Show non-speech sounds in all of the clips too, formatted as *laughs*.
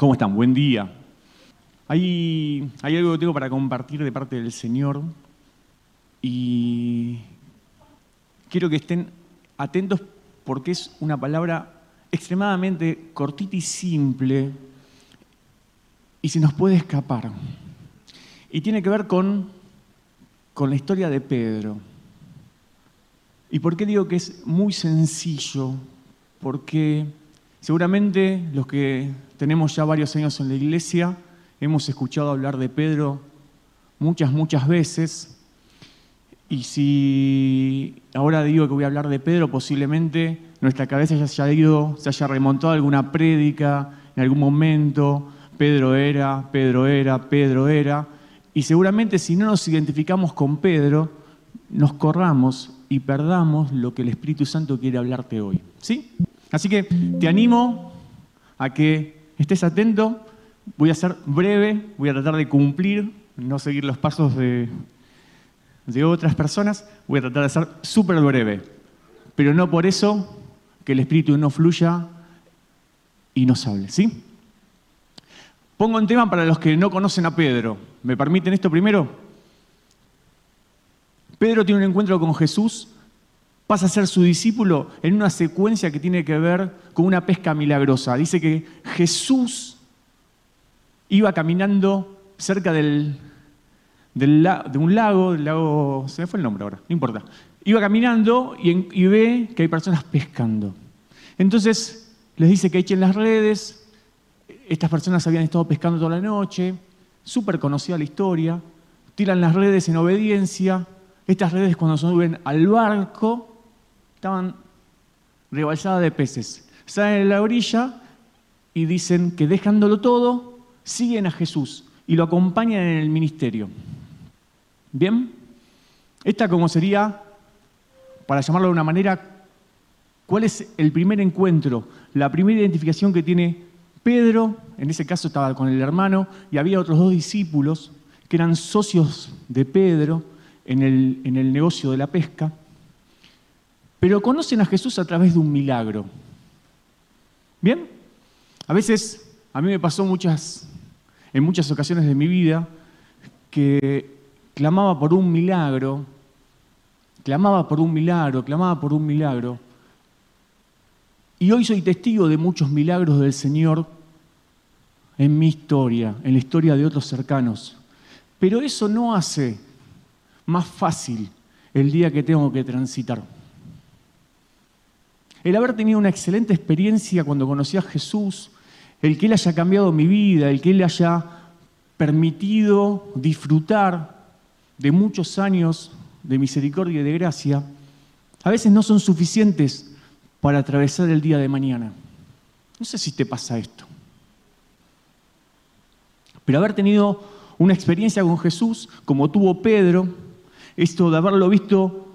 ¿Cómo están? Buen día. Hay, algo que tengo para compartir de parte del Señor y quiero que estén atentos porque es una palabra extremadamente cortita y simple y se nos puede escapar. Y tiene que ver con, con la historia de Pedro. ¿Y por qué digo que es muy sencillo? Porque seguramente los que tenemos ya varios años en la iglesia hemos escuchado hablar de Pedro muchas, muchas veces. Y si ahora digo que voy a hablar de Pedro, posiblemente nuestra cabeza ya se haya ido, se haya remontado a alguna prédica en algún momento. Pedro era, Pedro era, Pedro era. Y seguramente si no nos identificamos con Pedro, nos corramos y perdamos lo que el Espíritu Santo quiere hablarte hoy. ¿Sí? Así que te animo a que estés atento. Voy a ser breve, voy a tratar de cumplir, no seguir los pasos de, otras personas. Voy a tratar de ser súper breve. Pero no por eso que el Espíritu no fluya y nos hable. ¿Sí? Pongo un tema para los que no conocen a Pedro. ¿Me permiten esto primero? Pedro tiene un encuentro con Jesús, pasa a ser su discípulo en una secuencia que tiene que ver con una pesca milagrosa. Dice que Jesús iba caminando cerca del, de un lago, del lago, se me fue el nombre ahora, no importa. Iba caminando y, y ve que hay personas pescando. Entonces les dice que echen las redes, estas personas habían estado pescando toda la noche, súper conocida la historia, tiran las redes en obediencia, estas redes cuando suben al barco estaban rebalsadas de peces. Salen a la orilla y dicen que dejándolo todo, siguen a Jesús y lo acompañan en el ministerio. ¿Bien? Esta como sería, para llamarlo de una manera, ¿cuál es el primer encuentro? La primera identificación que tiene Pedro, en ese caso estaba con el hermano, y había otros dos discípulos que eran socios de Pedro, en el, negocio de la pesca, pero conocen a Jesús a través de un milagro. ¿Bien? A veces, a mí me pasó muchas, en muchas ocasiones de mi vida que clamaba por un milagro, clamaba por un milagro, clamaba por un milagro. Y hoy soy testigo de muchos milagros del Señor en mi historia, en la historia de otros cercanos. Pero eso no hace más fácil el día que tengo que transitar. El haber tenido una excelente experiencia cuando conocí a Jesús, el que Él haya cambiado mi vida, el que Él haya permitido disfrutar de muchos años de misericordia y de gracia, a veces no son suficientes para atravesar el día de mañana. No sé si te pasa esto. Pero haber tenido una experiencia con Jesús, como tuvo Pedro, esto de haberlo visto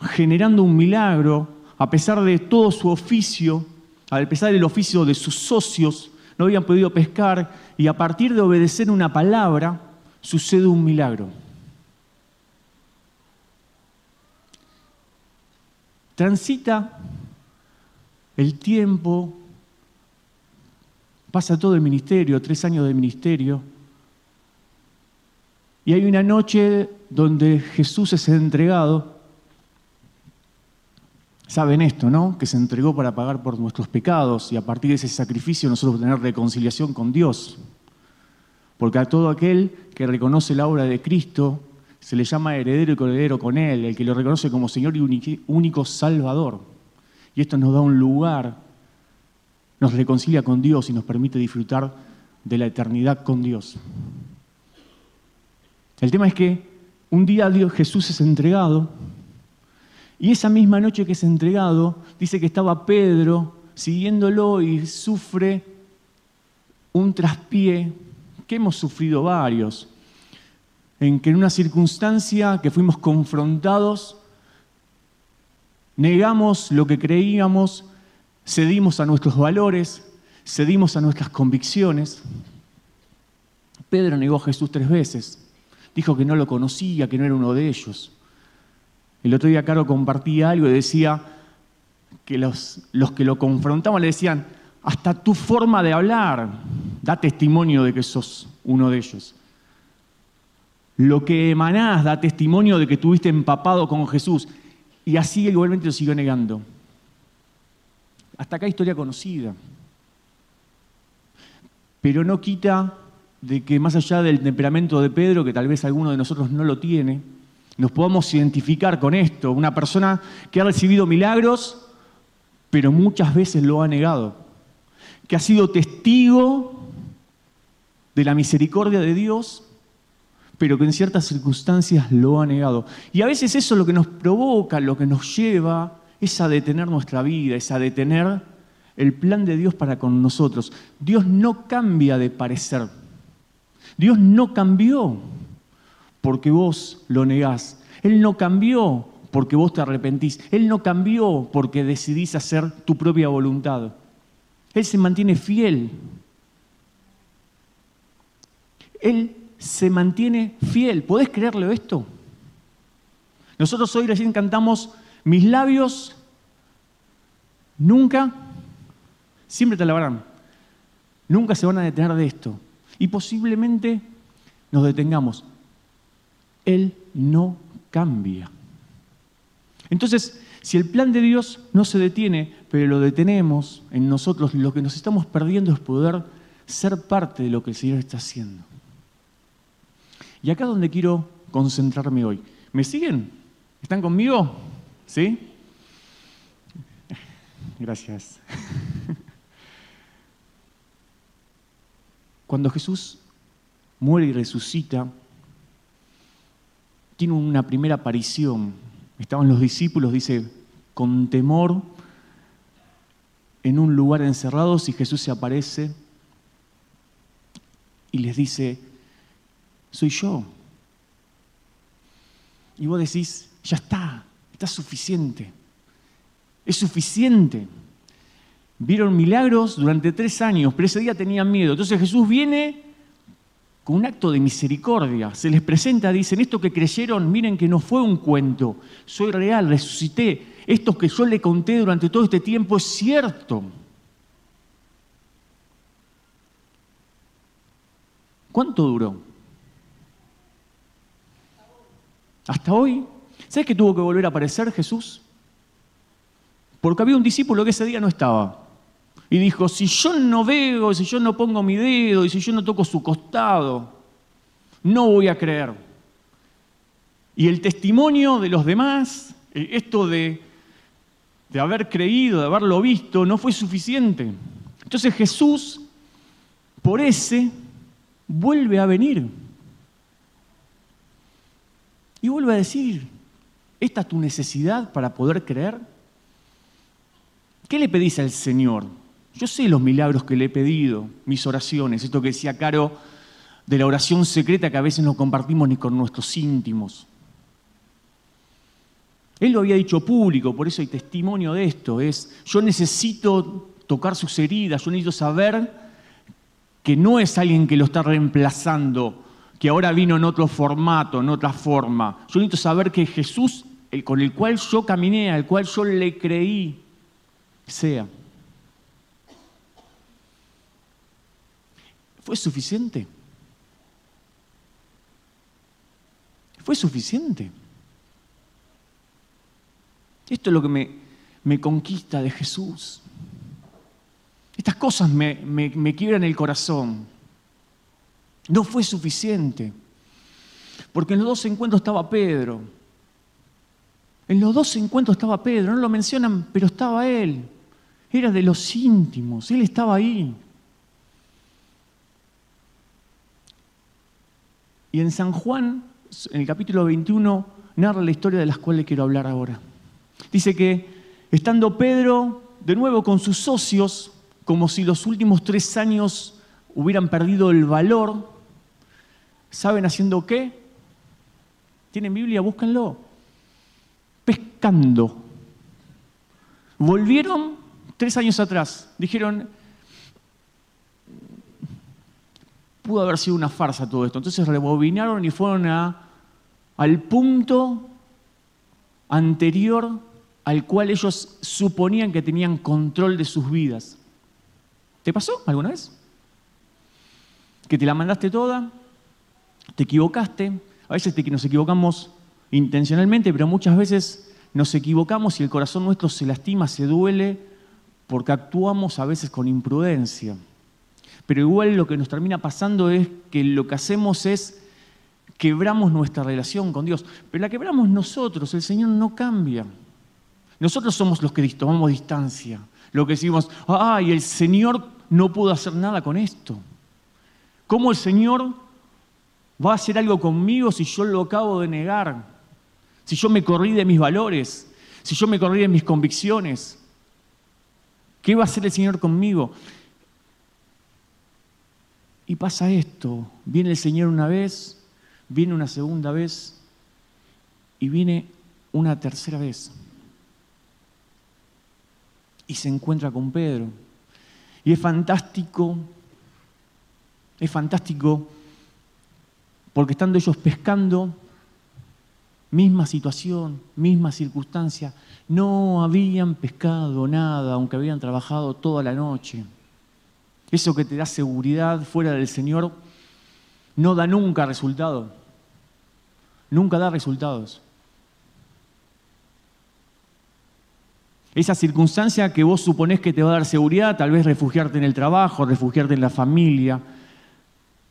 generando un milagro, a pesar de todo su oficio, a pesar del oficio de sus socios, no habían podido pescar y a partir de obedecer una palabra sucede un milagro. Transita el tiempo, pasa todo el ministerio, tres años de ministerio, y hay una noche donde Jesús es entregado. Saben esto, ¿no? Que se entregó para pagar por nuestros pecados y a partir de ese sacrificio nosotros tener reconciliación con Dios. Porque a todo aquel que reconoce la obra de Cristo se le llama heredero y coheredero con Él, el que lo reconoce como Señor y único Salvador. Y esto nos da un lugar, nos reconcilia con Dios y nos permite disfrutar de la eternidad con Dios. El tema es que un día Dios, Jesús es entregado y esa misma noche que es entregado, dice que estaba Pedro siguiéndolo y sufre un traspié que hemos sufrido varios, en que en una circunstancia que fuimos confrontados, negamos lo que creíamos, cedimos a nuestros valores, cedimos a nuestras convicciones. Pedro negó a Jesús tres veces. Dijo que no lo conocía, que no era uno de ellos. El otro día Caro compartía algo y decía que los, los que lo confrontaban le decían, hasta tu forma de hablar da testimonio de que sos uno de ellos. Lo que emanás da testimonio de que tuviste empapado con Jesús. Y así igualmente lo siguió negando. Hasta acá historia conocida. Pero no quita de que más allá del temperamento de Pedro, que tal vez alguno de nosotros no lo tiene, nos podamos identificar con esto. Una persona que ha recibido milagros, pero muchas veces lo ha negado. Que ha sido testigo de la misericordia de Dios, pero que en ciertas circunstancias lo ha negado. Y a veces eso lo que nos provoca, lo que nos lleva, es a detener nuestra vida, es a detener el plan de Dios para con nosotros. Dios no cambia de parecer. Dios no cambió porque vos lo negás. Él no cambió porque vos te arrepentís. Él no cambió porque decidís hacer tu propia voluntad. Él se mantiene fiel. Él se mantiene fiel. ¿Podés creerle esto? Nosotros hoy recién cantamos, mis labios nunca, siempre te alabarán, nunca se van a detener de esto. Y posiblemente nos detengamos. Él no cambia. Entonces, si el plan de Dios no se detiene, pero lo detenemos en nosotros, lo que nos estamos perdiendo es poder ser parte de lo que el Señor está haciendo. Y acá es donde quiero concentrarme hoy. ¿Me siguen? ¿Están conmigo? ¿Sí? Gracias. *laughs* Cuando Jesús muere y resucita, tiene una primera aparición. Estaban los discípulos, dice, con temor en un lugar encerrados y Jesús se aparece y les dice, soy yo. Y vos decís, ya está, está suficiente. Es suficiente. Vieron milagros durante tres años, pero ese día tenían miedo. Entonces Jesús viene con un acto de misericordia. Se les presenta, dicen, esto que creyeron, miren que no fue un cuento, soy real, resucité. Esto que yo le conté durante todo este tiempo es cierto. ¿Cuánto duró? Hasta hoy. ¿Sabes que tuvo que volver a aparecer Jesús? Porque había un discípulo que ese día no estaba. Y dijo, si yo no veo, si yo no pongo mi dedo y si yo no toco su costado, no voy a creer. Y el testimonio de los demás, eh, esto de, haber creído, de haberlo visto, no fue suficiente. Entonces Jesús, por ese, vuelve a venir. Y vuelve a decir, ¿esta es tu necesidad para poder creer? ¿Qué le pedís al Señor? Yo sé los milagros que le he pedido, mis oraciones, esto que decía Caro de la oración secreta que a veces no compartimos ni con nuestros íntimos. Él lo había dicho público, por eso hay testimonio de esto, es yo necesito tocar sus heridas, yo necesito saber que no es alguien que lo está reemplazando, que ahora vino en otro formato, en otra forma. Yo necesito saber que Jesús, el con el cual yo caminé, al cual yo le creí, sea. ¿Fue suficiente? ¿Fue suficiente? Esto es lo que me, me conquista de Jesús. Estas cosas me, me, me quiebran el corazón. No fue suficiente. Porque en los dos encuentros estaba Pedro. En los dos encuentros estaba Pedro. No lo mencionan, pero estaba él. Era de los íntimos. Él estaba ahí. Y en San Juan, en el capítulo 21, narra la historia de la cual le quiero hablar ahora. Dice que estando Pedro de nuevo con sus socios, como si los últimos tres años hubieran perdido el valor, ¿Saben haciendo qué? ¿Tienen Biblia? Búsquenlo. Pescando. Volvieron tres años atrás. Dijeron, pudo haber sido una farsa todo esto. Entonces rebobinaron y fueron al punto anterior al cual ellos suponían que tenían control de sus vidas. ¿Te pasó alguna vez? que te la mandaste toda, te equivocaste, a veces que nos equivocamos intencionalmente, pero muchas veces nos equivocamos y el corazón nuestro se lastima, se duele, porque actuamos a veces con imprudencia. Pero igual lo que nos termina pasando es que lo que hacemos es quebramos nuestra relación con Dios. Pero la quebramos nosotros, el Señor no cambia. Nosotros somos los que tomamos distancia, lo que decimos, ay, el Señor no pudo hacer nada con esto. ¿Cómo el Señor va a hacer algo conmigo si yo lo acabo de negar? Si yo me corrí de mis valores, si yo me corrí de mis convicciones. ¿Qué va a hacer el Señor conmigo? Y pasa esto, viene el Señor una vez, viene una segunda vez y viene una tercera vez. Y se encuentra con Pedro. Y es fantástico, es fantástico porque estando ellos pescando, misma situación, misma circunstancia, no habían pescado nada, aunque habían trabajado toda la noche. Eso que te da seguridad fuera del Señor no da nunca resultado. Nunca da resultados. Esa circunstancia que vos suponés que te va a dar seguridad, tal vez refugiarte en el trabajo, refugiarte en la familia,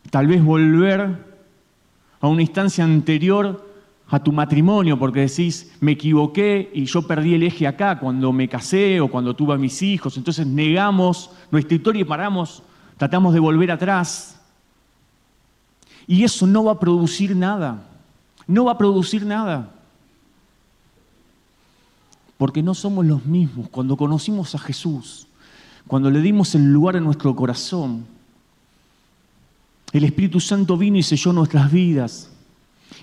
tal vez volver a una instancia anterior a tu matrimonio, porque decís, me equivoqué y yo perdí el eje acá cuando me casé o cuando tuve a mis hijos. Entonces negamos nuestra historia y paramos, tratamos de volver atrás. Y eso no va a producir nada. No va a producir nada. Porque no somos los mismos. Cuando conocimos a Jesús, cuando le dimos el lugar en nuestro corazón, el Espíritu Santo vino y selló nuestras vidas.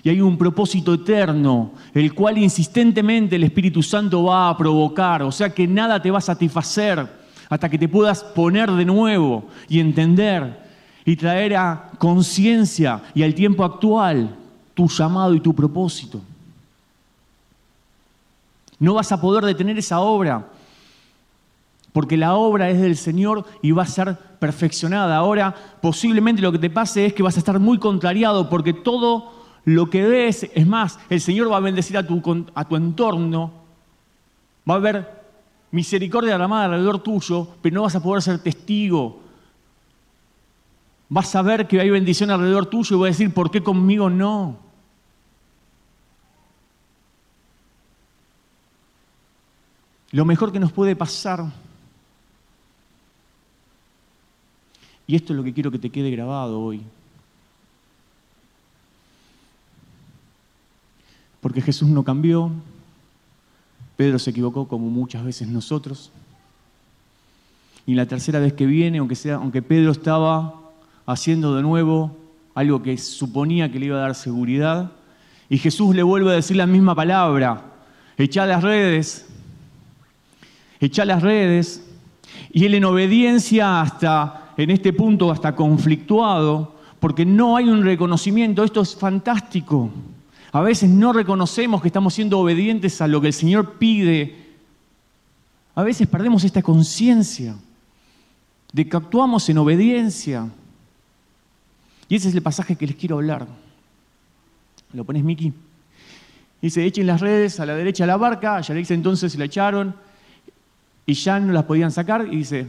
Y hay un propósito eterno, el cual insistentemente el Espíritu Santo va a provocar. O sea que nada te va a satisfacer hasta que te puedas poner de nuevo y entender y traer a conciencia y al tiempo actual tu llamado y tu propósito. No vas a poder detener esa obra, porque la obra es del Señor y va a ser perfeccionada. Ahora posiblemente lo que te pase es que vas a estar muy contrariado, porque todo lo que ves, es más, el Señor va a bendecir a tu, a tu entorno, va a haber misericordia derramada alrededor tuyo, pero no vas a poder ser testigo. Vas a ver que hay bendición alrededor tuyo y vas a decir, ¿por qué conmigo no? Lo mejor que nos puede pasar, y esto es lo que quiero que te quede grabado hoy, Porque Jesús no cambió, Pedro se equivocó como muchas veces nosotros. Y la tercera vez que viene, aunque, sea, aunque Pedro estaba haciendo de nuevo algo que suponía que le iba a dar seguridad, y Jesús le vuelve a decir la misma palabra, echa las redes, echa las redes, y él en obediencia hasta, en este punto, hasta conflictuado, porque no hay un reconocimiento, esto es fantástico. A veces no reconocemos que estamos siendo obedientes a lo que el Señor pide. A veces perdemos esta conciencia de que actuamos en obediencia. Y ese es el pasaje que les quiero hablar. ¿Lo pones, Miki? Dice, echen las redes a la derecha de la barca. Ya le dice entonces la echaron y ya no las podían sacar. Y dice,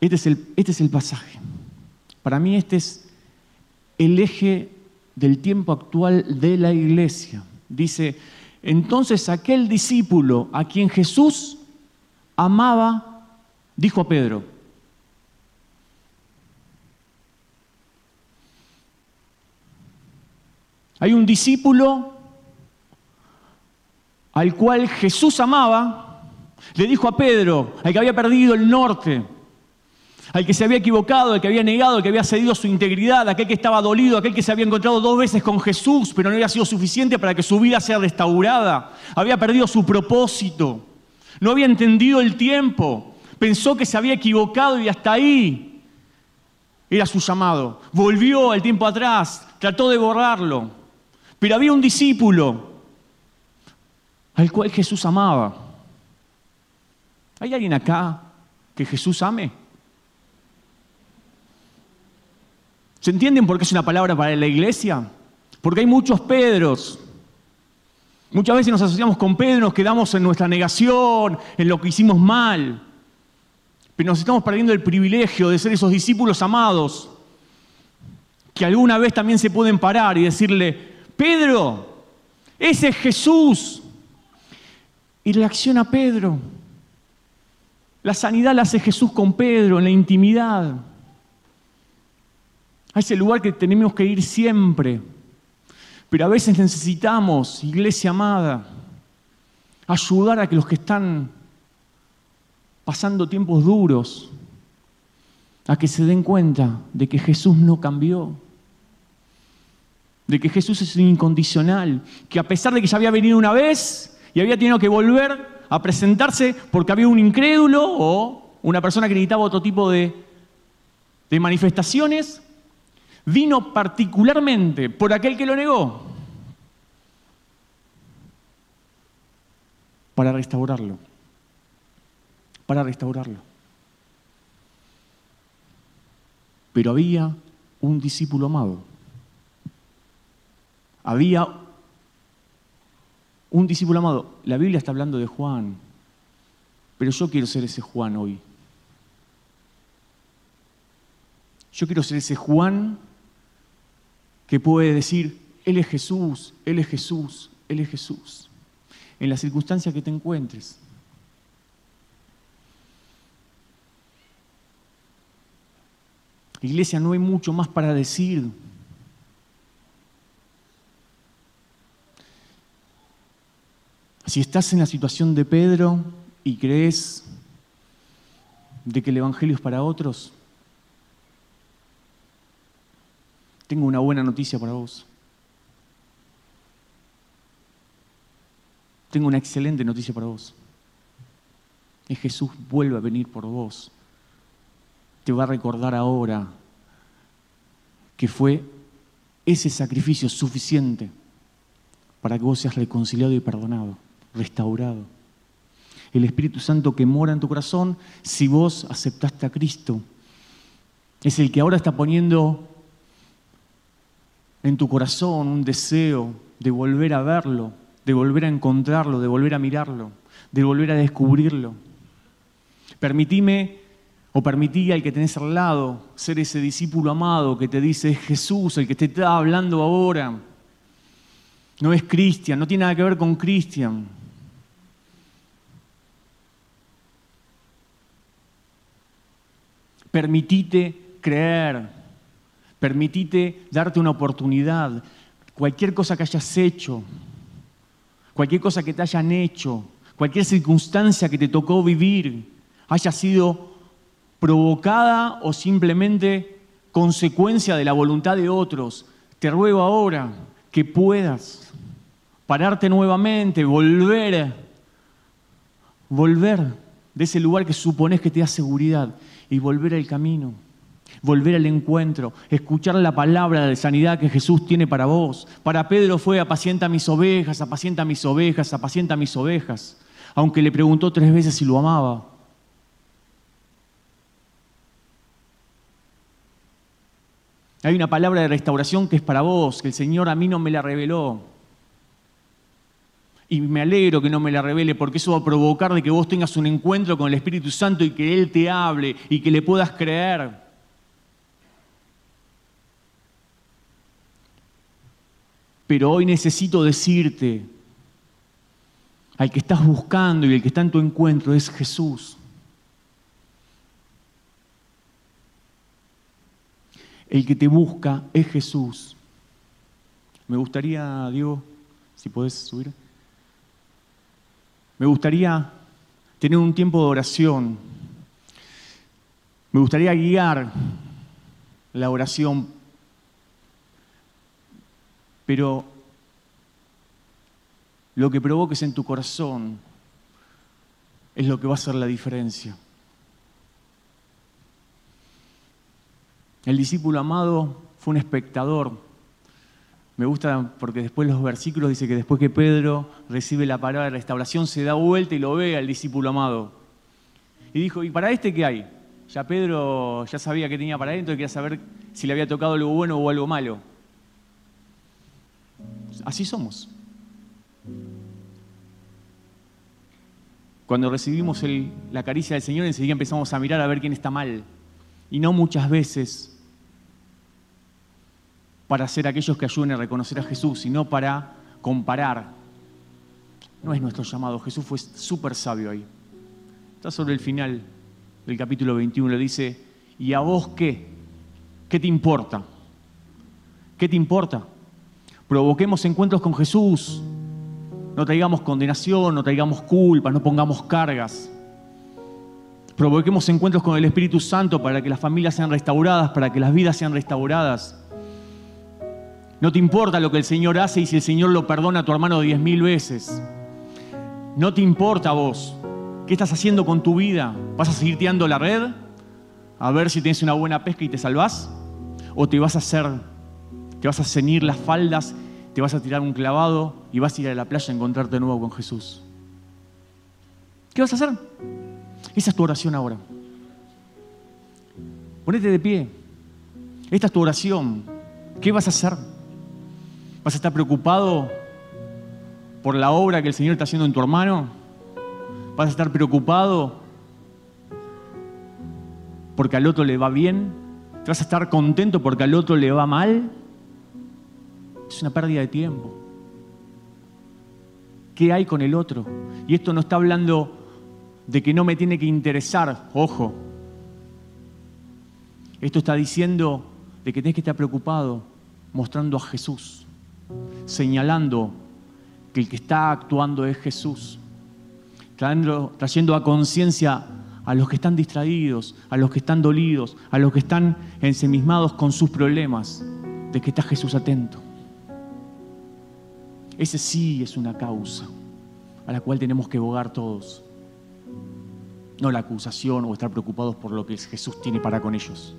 este es el, este es el pasaje. Para mí este es el eje del tiempo actual de la iglesia. Dice, entonces aquel discípulo a quien Jesús amaba, dijo a Pedro, hay un discípulo al cual Jesús amaba, le dijo a Pedro, al que había perdido el norte, al que se había equivocado, al que había negado, al que había cedido su integridad, aquel que estaba dolido, aquel que se había encontrado dos veces con Jesús, pero no había sido suficiente para que su vida sea restaurada, había perdido su propósito, no había entendido el tiempo, pensó que se había equivocado y hasta ahí era su llamado. Volvió el tiempo atrás, trató de borrarlo, pero había un discípulo al cual Jesús amaba. ¿Hay alguien acá que Jesús ame? ¿Se entienden por qué es una palabra para la iglesia? Porque hay muchos Pedros. Muchas veces nos asociamos con Pedro, nos quedamos en nuestra negación, en lo que hicimos mal. Pero nos estamos perdiendo el privilegio de ser esos discípulos amados que alguna vez también se pueden parar y decirle, Pedro, ese es Jesús. Y reacciona Pedro. La sanidad la hace Jesús con Pedro en la intimidad. A ese lugar que tenemos que ir siempre. Pero a veces necesitamos, iglesia amada, ayudar a que los que están pasando tiempos duros, a que se den cuenta de que Jesús no cambió, de que Jesús es incondicional, que a pesar de que ya había venido una vez y había tenido que volver a presentarse porque había un incrédulo o una persona que necesitaba otro tipo de, de manifestaciones, vino particularmente por aquel que lo negó, para restaurarlo, para restaurarlo. Pero había un discípulo amado había un discípulo amado. La Biblia está hablando de Juan, pero yo quiero ser ese Juan hoy. Yo quiero ser ese Juan que puede decir, Él es Jesús, Él es Jesús, Él es Jesús, en la circunstancia que te encuentres. Iglesia, no hay mucho más para decir. Si estás en la situación de Pedro y crees de que el Evangelio es para otros, tengo una buena noticia para vos. Tengo una excelente noticia para vos. Es Jesús vuelve a venir por vos. Te va a recordar ahora que fue ese sacrificio suficiente para que vos seas reconciliado y perdonado restaurado. El Espíritu Santo que mora en tu corazón, si vos aceptaste a Cristo, es el que ahora está poniendo en tu corazón un deseo de volver a verlo, de volver a encontrarlo, de volver a mirarlo, de volver a descubrirlo. Permitime o permití al que tenés al lado ser ese discípulo amado que te dice es Jesús el que te está hablando ahora. No es Cristian, no tiene nada que ver con Cristian. Permitite creer, permitite darte una oportunidad. Cualquier cosa que hayas hecho, cualquier cosa que te hayan hecho, cualquier circunstancia que te tocó vivir, haya sido provocada o simplemente consecuencia de la voluntad de otros, te ruego ahora que puedas pararte nuevamente, volver, volver de ese lugar que supones que te da seguridad y volver al camino, volver al encuentro, escuchar la palabra de sanidad que Jesús tiene para vos. Para Pedro fue apacienta mis ovejas, apacienta mis ovejas, apacienta mis ovejas, aunque le preguntó tres veces si lo amaba. Hay una palabra de restauración que es para vos, que el Señor a mí no me la reveló. Y me alegro que no me la revele porque eso va a provocar de que vos tengas un encuentro con el Espíritu Santo y que Él te hable y que le puedas creer. Pero hoy necesito decirte, al que estás buscando y el que está en tu encuentro es Jesús. El que te busca es Jesús. Me gustaría, Diego, si podés subir. Me gustaría tener un tiempo de oración. Me gustaría guiar la oración. Pero lo que provoques en tu corazón es lo que va a hacer la diferencia. El discípulo amado fue un espectador me gusta porque después los versículos dice que después que Pedro recibe la palabra de restauración, se da vuelta y lo ve al discípulo amado. Y dijo, ¿y para este qué hay? Ya Pedro ya sabía que tenía para él, entonces quería saber si le había tocado algo bueno o algo malo. Así somos. Cuando recibimos la caricia del Señor, enseguida empezamos a mirar a ver quién está mal. Y no muchas veces para ser aquellos que ayuden a reconocer a Jesús, sino para comparar. No es nuestro llamado. Jesús fue súper sabio ahí. Está sobre el final del capítulo 21. Le dice, ¿y a vos qué? ¿Qué te importa? ¿Qué te importa? Provoquemos encuentros con Jesús, no traigamos condenación, no traigamos culpa, no pongamos cargas. Provoquemos encuentros con el Espíritu Santo para que las familias sean restauradas, para que las vidas sean restauradas. No te importa lo que el Señor hace y si el Señor lo perdona a tu hermano diez mil veces. No te importa vos. ¿Qué estás haciendo con tu vida? ¿Vas a seguir tirando la red? A ver si tienes una buena pesca y te salvás. ¿O te vas a hacer, te vas a ceñir las faldas te vas a tirar un clavado y vas a ir a la playa a encontrarte de nuevo con Jesús. ¿Qué vas a hacer? Esa es tu oración ahora. Ponete de pie. Esta es tu oración. ¿Qué vas a hacer? ¿Vas a estar preocupado por la obra que el Señor está haciendo en tu hermano? ¿Vas a estar preocupado porque al otro le va bien? ¿Te vas a estar contento porque al otro le va mal? Es una pérdida de tiempo. ¿Qué hay con el otro? Y esto no está hablando de que no me tiene que interesar, ojo. Esto está diciendo de que tienes que estar preocupado mostrando a Jesús, señalando que el que está actuando es Jesús, trayendo, trayendo a conciencia a los que están distraídos, a los que están dolidos, a los que están ensemismados con sus problemas, de que está Jesús atento. Ese sí es una causa a la cual tenemos que bogar todos. No la acusación o estar preocupados por lo que Jesús tiene para con ellos.